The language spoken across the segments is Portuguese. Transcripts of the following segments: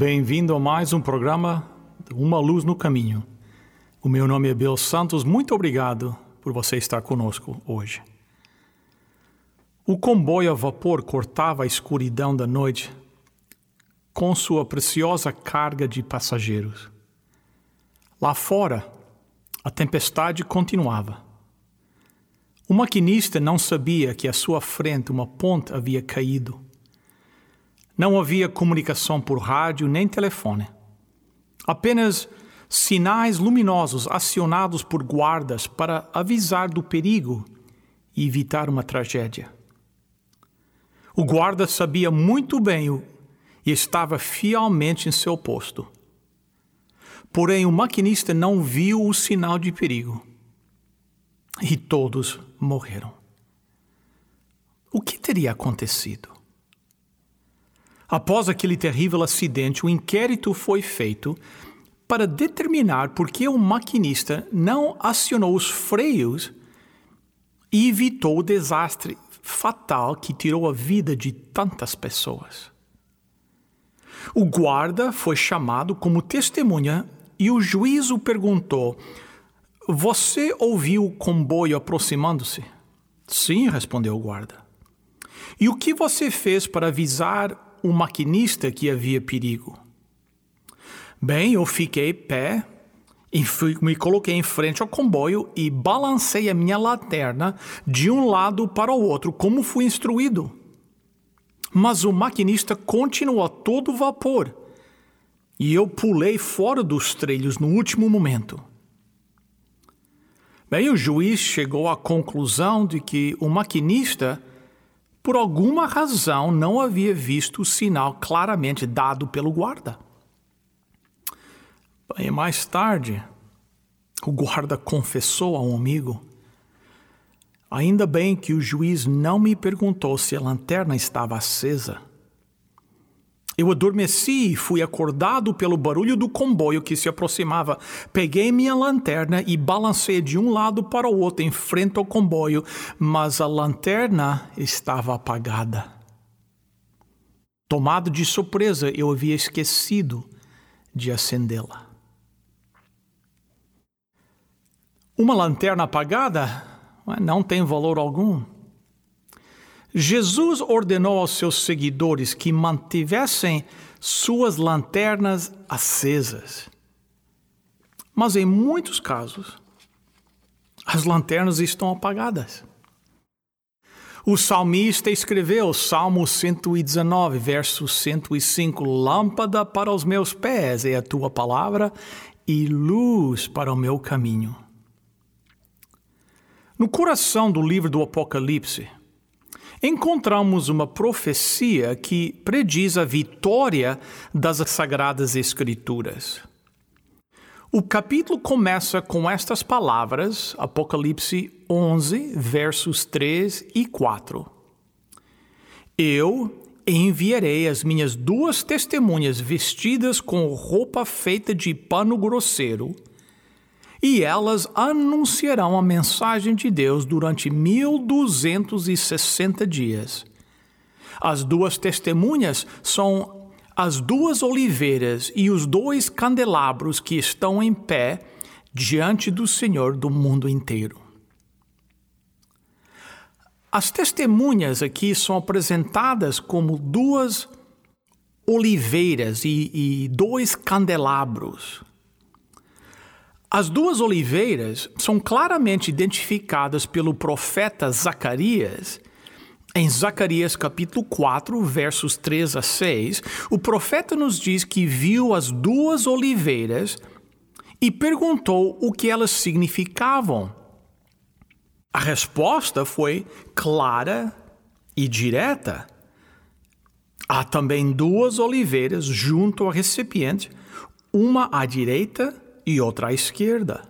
Bem-vindo a mais um programa Uma Luz no Caminho. O meu nome é Bill Santos. Muito obrigado por você estar conosco hoje. O comboio a vapor cortava a escuridão da noite com sua preciosa carga de passageiros. Lá fora, a tempestade continuava. O maquinista não sabia que à sua frente uma ponte havia caído. Não havia comunicação por rádio nem telefone. Apenas sinais luminosos acionados por guardas para avisar do perigo e evitar uma tragédia. O guarda sabia muito bem o, e estava fielmente em seu posto. Porém, o maquinista não viu o sinal de perigo. E todos morreram. O que teria acontecido? Após aquele terrível acidente, o inquérito foi feito para determinar por que o maquinista não acionou os freios e evitou o desastre fatal que tirou a vida de tantas pessoas. O guarda foi chamado como testemunha e o juiz o perguntou: Você ouviu o comboio aproximando-se? Sim, respondeu o guarda. E o que você fez para avisar o maquinista que havia perigo? Bem, eu fiquei pé e fui, me coloquei em frente ao comboio e balancei a minha lanterna de um lado para o outro, como fui instruído. Mas o maquinista continuou a todo vapor e eu pulei fora dos trilhos no último momento. Bem, o juiz chegou à conclusão de que o maquinista, por alguma razão, não havia visto o sinal claramente dado pelo guarda. E mais tarde, o guarda confessou a um amigo: Ainda bem que o juiz não me perguntou se a lanterna estava acesa. Eu adormeci e fui acordado pelo barulho do comboio que se aproximava. Peguei minha lanterna e balancei de um lado para o outro em frente ao comboio, mas a lanterna estava apagada. Tomado de surpresa, eu havia esquecido de acendê-la. Uma lanterna apagada não tem valor algum. Jesus ordenou aos seus seguidores que mantivessem suas lanternas acesas. Mas em muitos casos, as lanternas estão apagadas. O salmista escreveu, Salmo 119, verso 105: Lâmpada para os meus pés é a tua palavra e luz para o meu caminho. No coração do livro do Apocalipse, encontramos uma profecia que prediz a vitória das Sagradas Escrituras. O capítulo começa com estas palavras, Apocalipse 11, versos 3 e 4. Eu enviarei as minhas duas testemunhas vestidas com roupa feita de pano grosseiro e elas anunciarão a mensagem de Deus durante 1260 dias. As duas testemunhas são as duas oliveiras e os dois candelabros que estão em pé diante do Senhor do mundo inteiro. As testemunhas aqui são apresentadas como duas oliveiras e, e dois candelabros. As duas oliveiras são claramente identificadas pelo profeta Zacarias. Em Zacarias capítulo 4, versos 3 a 6, o profeta nos diz que viu as duas oliveiras e perguntou o que elas significavam. A resposta foi clara e direta. Há também duas oliveiras junto ao recipiente, uma à direita e outra à esquerda.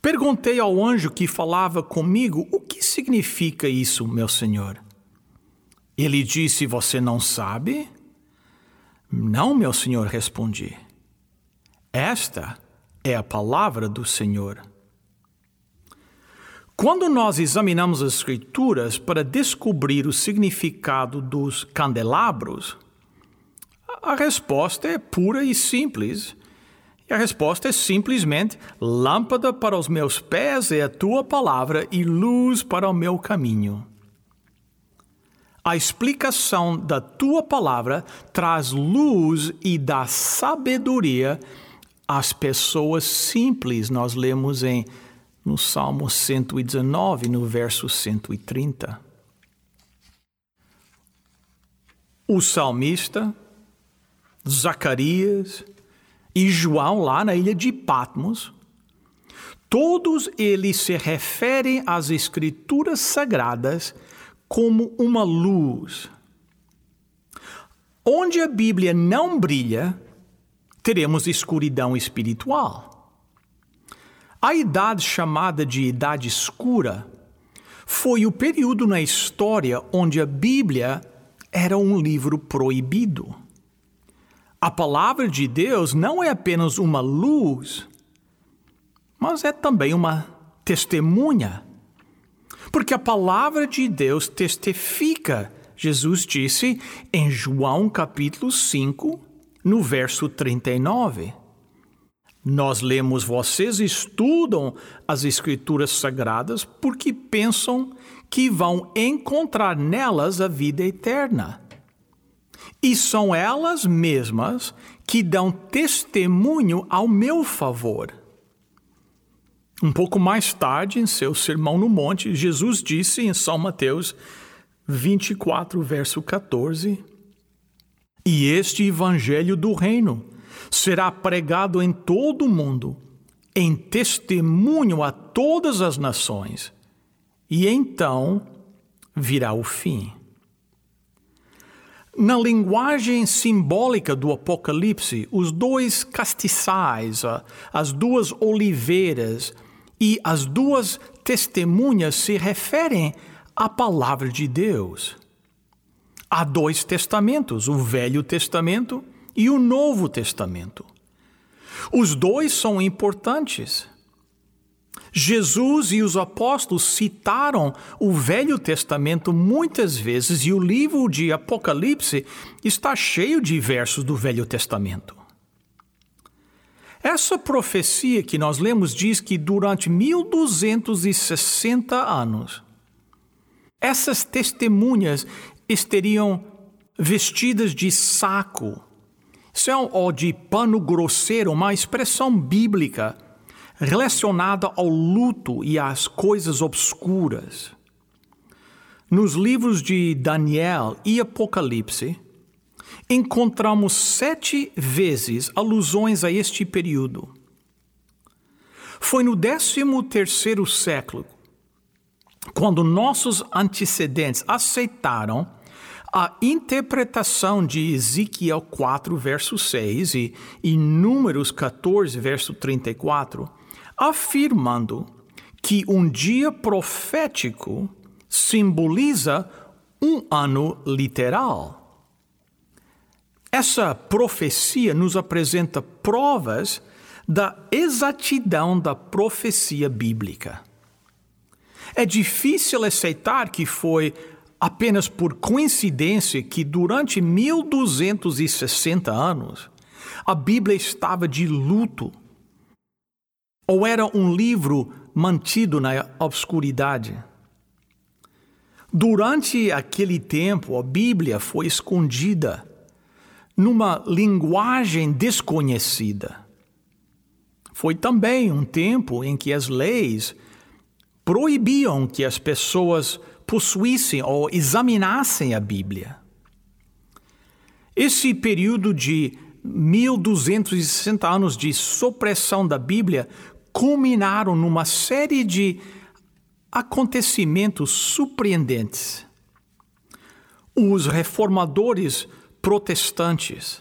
Perguntei ao anjo que falava comigo o que significa isso, meu senhor. Ele disse: Você não sabe? Não, meu senhor, respondi. Esta é a palavra do Senhor. Quando nós examinamos as Escrituras para descobrir o significado dos candelabros, a resposta é pura e simples. E a resposta é simplesmente: lâmpada para os meus pés é a tua palavra e luz para o meu caminho. A explicação da tua palavra traz luz e dá sabedoria às pessoas simples. Nós lemos em no Salmo 119, no verso 130. O salmista, Zacarias e João, lá na ilha de Patmos, todos eles se referem às Escrituras Sagradas como uma luz. Onde a Bíblia não brilha, teremos escuridão espiritual. A idade chamada de Idade Escura foi o período na história onde a Bíblia era um livro proibido. A palavra de Deus não é apenas uma luz, mas é também uma testemunha. Porque a palavra de Deus testifica, Jesus disse em João capítulo 5, no verso 39. Nós lemos: vocês estudam as Escrituras Sagradas porque pensam que vão encontrar nelas a vida eterna. E são elas mesmas que dão testemunho ao meu favor. Um pouco mais tarde, em seu Sermão no Monte, Jesus disse em São Mateus 24, verso 14: E este Evangelho do Reino será pregado em todo o mundo, em testemunho a todas as nações, e então virá o fim. Na linguagem simbólica do Apocalipse, os dois castiçais, as duas oliveiras e as duas testemunhas se referem à palavra de Deus. Há dois testamentos, o Velho Testamento e o Novo Testamento. Os dois são importantes. Jesus e os apóstolos citaram o Velho Testamento muitas vezes e o livro de Apocalipse está cheio de versos do Velho Testamento. Essa profecia que nós lemos diz que durante 1260 anos, essas testemunhas estariam vestidas de saco são ou de pano grosseiro, uma expressão bíblica relacionada ao luto e às coisas obscuras. Nos livros de Daniel e Apocalipse, encontramos sete vezes alusões a este período. Foi no 13 terceiro século, quando nossos antecedentes aceitaram a interpretação de Ezequiel 4, verso 6 e, e Números 14, verso 34, afirmando que um dia profético simboliza um ano literal. Essa profecia nos apresenta provas da exatidão da profecia bíblica. É difícil aceitar que foi apenas por coincidência que durante 1260 anos a Bíblia estava de luto ou era um livro mantido na obscuridade. Durante aquele tempo, a Bíblia foi escondida numa linguagem desconhecida. Foi também um tempo em que as leis proibiam que as pessoas possuíssem ou examinassem a Bíblia. Esse período de 1260 anos de supressão da Bíblia culminaram numa série de acontecimentos surpreendentes. Os reformadores protestantes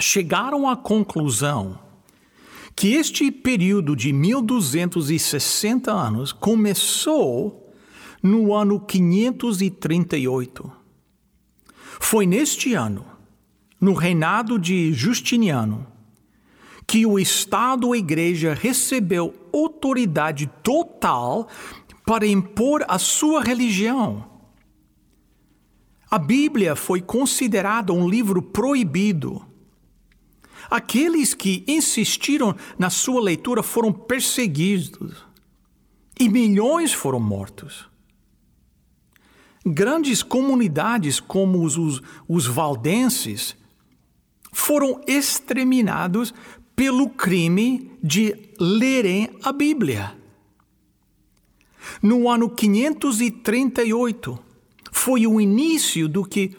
chegaram à conclusão que este período de 1260 anos começou no ano 538. Foi neste ano, no reinado de Justiniano, que o Estado ou Igreja recebeu autoridade total para impor a sua religião. A Bíblia foi considerada um livro proibido Aqueles que insistiram na sua leitura foram perseguidos e milhões foram mortos. Grandes comunidades como os, os, os valdenses foram exterminados pelo crime de lerem a Bíblia. No ano 538, foi o início do que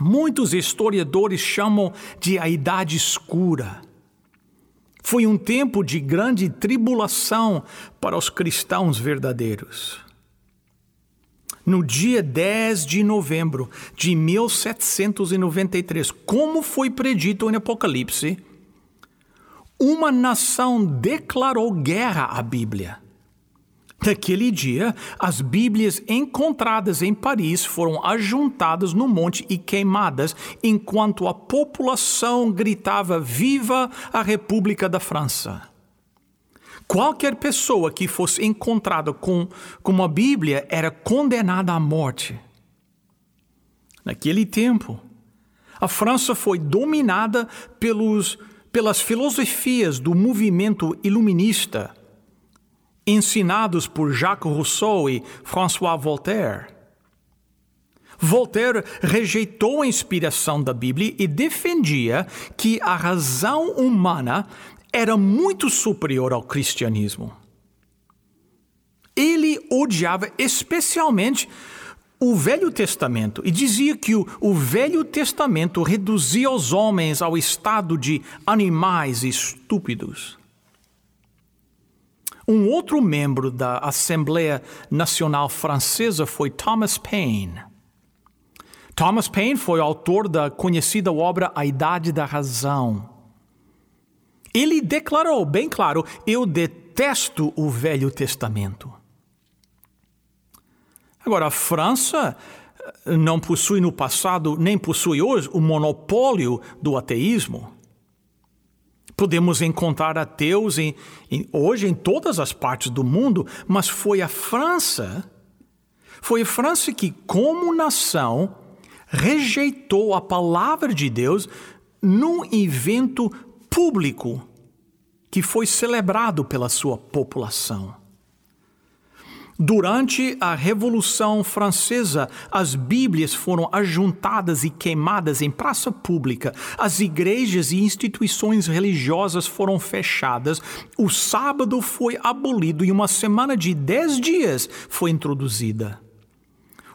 muitos historiadores chamam de a Idade Escura. Foi um tempo de grande tribulação para os cristãos verdadeiros. No dia 10 de novembro de 1793, como foi predito em Apocalipse, uma nação declarou guerra à Bíblia. Naquele dia, as Bíblias encontradas em Paris foram ajuntadas no monte e queimadas, enquanto a população gritava: Viva a República da França! Qualquer pessoa que fosse encontrada com, com uma Bíblia era condenada à morte. Naquele tempo, a França foi dominada pelos, pelas filosofias do movimento iluminista ensinados por Jacques Rousseau e François Voltaire. Voltaire rejeitou a inspiração da Bíblia e defendia que a razão humana era muito superior ao cristianismo. Ele odiava especialmente o Velho Testamento e dizia que o, o, Velho Testamento reduzia os homens ao estado de animais estúpidos. Um outro membro da Assembleia Nacional Francesa foi Thomas Paine. Thomas Paine foi autor da conhecida obra A Idade da Razão. Ele declarou bem claro: Eu detesto o Velho Testamento. Agora, a França eh, não possui no passado, nem possui hoje, o monopólio do ateísmo. Podemos encontrar ateus em, em, hoje em todas as partes do mundo, mas foi a França, foi a França que, como nação, rejeitou a palavra de Deus num evento público que foi celebrado pela sua população. Durante a Revolução Francesa, as Bíblias foram ajuntadas e queimadas em praça pública, as igrejas e instituições religiosas foram fechadas, o sábado foi abolido e uma semana de dez dias foi introduzida.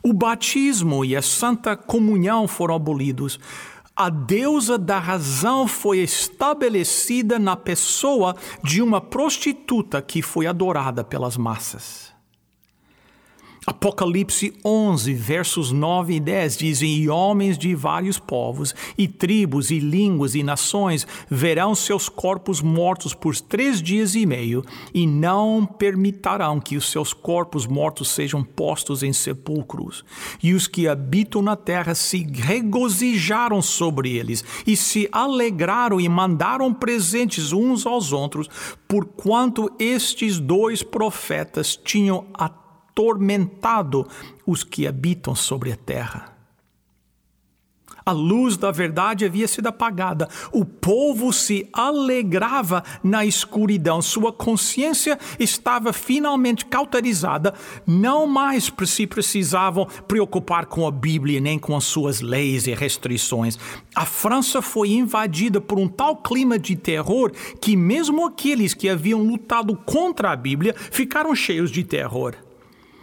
O batismo e a santa comunhão foram abolidos. A deusa da razão foi estabelecida na pessoa de uma prostituta que foi adorada pelas massas. Apocalipse 11, versos 9 e 10 dizem: E homens de vários povos, e tribos, e línguas, e nações verão seus corpos mortos por três dias e meio, e não permitirão que os seus corpos mortos sejam postos em sepulcros. E os que habitam na terra se regozijaram sobre eles, e se alegraram e mandaram presentes uns aos outros, porquanto estes dois profetas tinham a atormentado os que habitam sobre a terra. A luz da verdade havia sido apagada. O povo se alegrava na escuridão. Sua consciência estava finalmente cauterizada. Não mais se precisavam preocupar com a Bíblia nem com as suas leis e restrições. A França foi invadida por um tal clima de terror que, mesmo aqueles que haviam lutado contra a Bíblia, ficaram cheios de terror.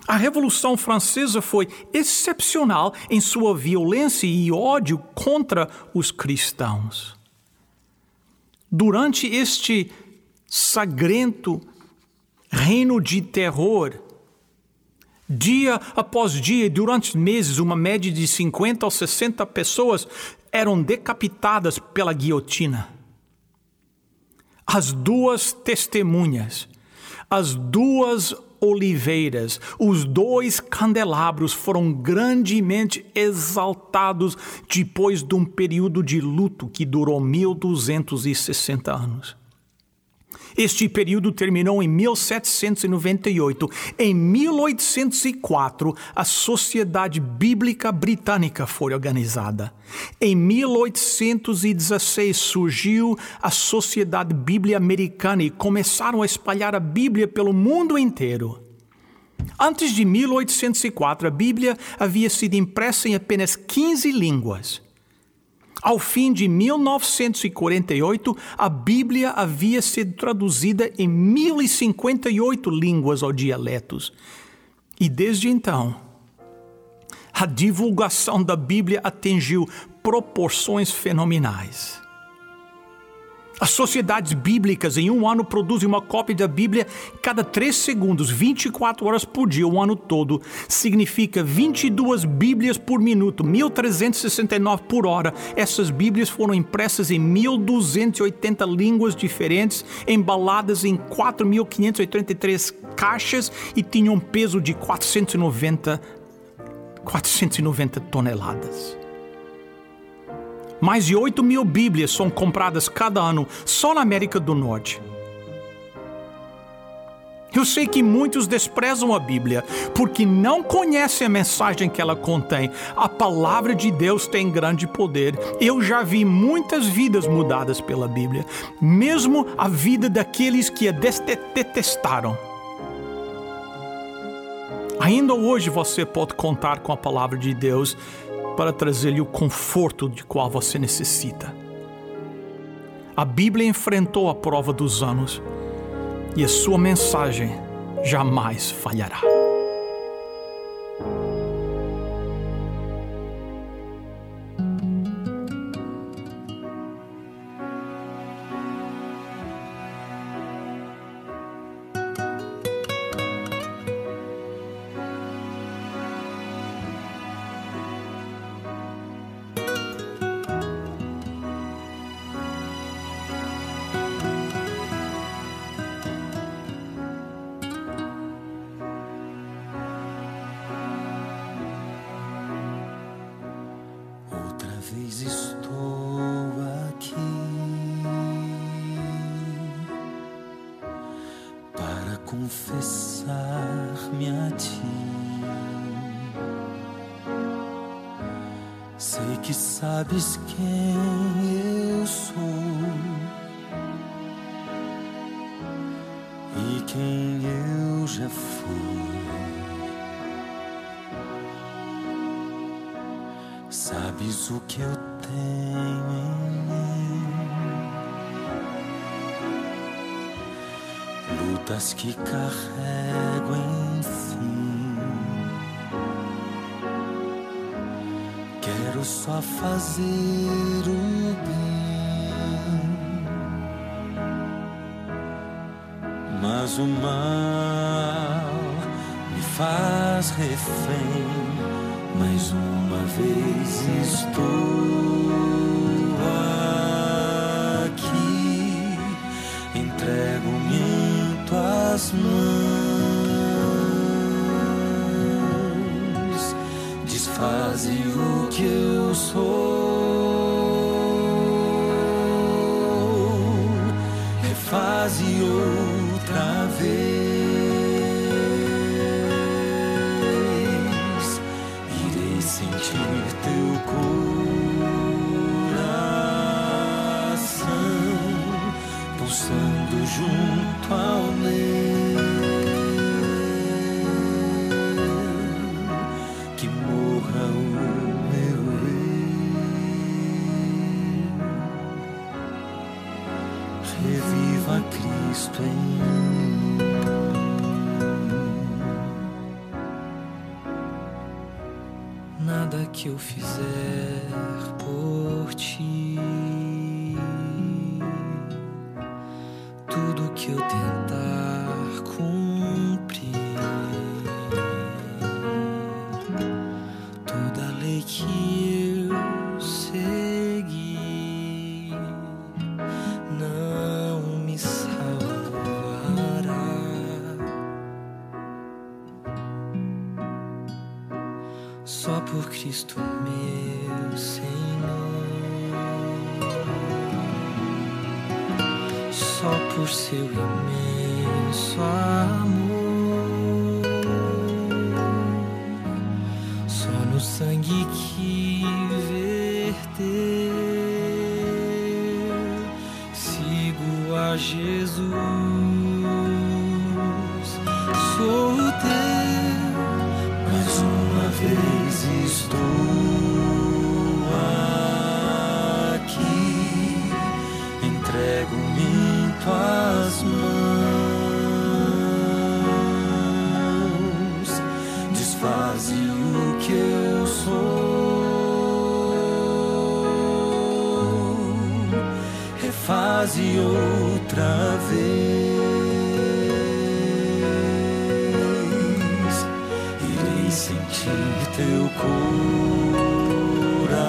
A Revolução Francesa foi excepcional em sua violência e ódio contra os cristãos. Durante este sagrento reino de terror, Dia após dia, durante meses, uma média de 50 ou 60 pessoas eram decapitadas pela guilhotina. As duas testemunhas, as duas oliveiras, os dois candelabros foram grandemente exaltados depois de um período de luto que durou 1260 anos. Este período terminou em 1798. Em 1804, a Sociedade Bíblica Britânica foi organizada. Em 1816 surgiu a Sociedade Bíblia Americana e começaram a espalhar a Bíblia pelo mundo inteiro. Antes de 1804, a Bíblia havia sido impressa em apenas 15 línguas. Ao fim de 1948, a Bíblia havia sido traduzida em 1058 línguas ou dialetos. E desde então, a divulgação da Bíblia atingiu proporções fenomenais. As sociedades bíblicas em um ano produzem uma cópia da Bíblia cada três segundos, 24 horas por dia, o ano todo. Significa 22 Bíblias por minuto, 1369 por hora. Essas Bíblias foram impressas em 1280 línguas diferentes, embaladas em 4583 caixas e tinham um peso de 490, 490 toneladas. Mais de 8 mil Bíblias são compradas cada ano só na América do Norte. Eu sei que muitos desprezam a Bíblia porque não conhecem a mensagem que ela contém. A palavra de Deus tem grande poder. Eu já vi muitas vidas mudadas pela Bíblia, mesmo a vida daqueles que a detestaram. Ainda hoje você pode contar com a palavra de Deus para trazer-lhe o conforto de qual você necessita. A Bíblia enfrentou a prova dos anos e a sua mensagem jamais falhará. Que sabes quem eu sou e quem eu já fui. Sabes o que eu tenho em lutas que carrego em Quero só fazer o bem, mas o mal me faz refém. Mais uma vez estou. tuas mãos, desfaze o que eu sou, refaze que eu fizer por ti, tudo que eu tentar por seu imenso amor, só no sangue que verteu, sigo a Jesus, sou teu mais uma vez estou Refaze outra vez. Irei sentir teu coração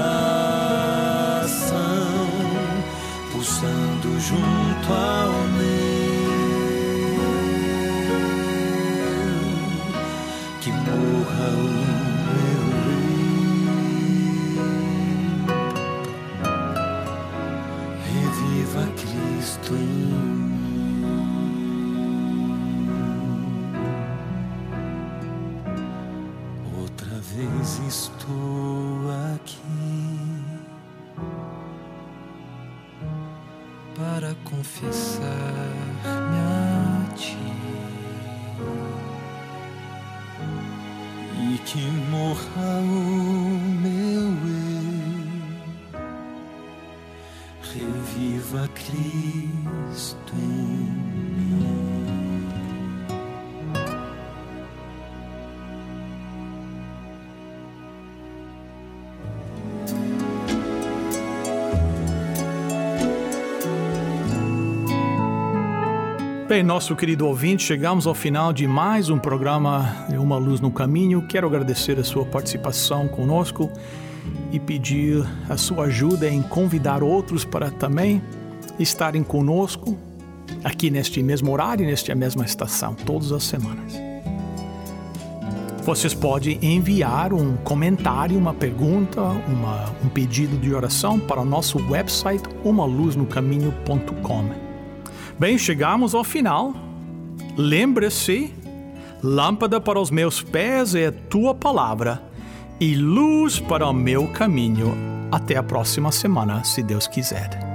pulsando junto ao meu. Que morra o confessar-me a ti e que morra o meu eu, reviva Cristo em mim. Bem, nosso querido ouvinte, chegamos ao final de mais um programa Uma Luz no Caminho. Quero agradecer a sua participação conosco e pedir a sua ajuda em convidar outros para também estarem conosco aqui neste mesmo horário, nesta mesma estação, todas as semanas. Vocês podem enviar um comentário, uma pergunta, uma, um pedido de oração para o nosso website umaluznocaminho.com. Bem, chegamos ao final. Lembre-se: lâmpada para os meus pés é a tua palavra e luz para o meu caminho. Até a próxima semana, se Deus quiser.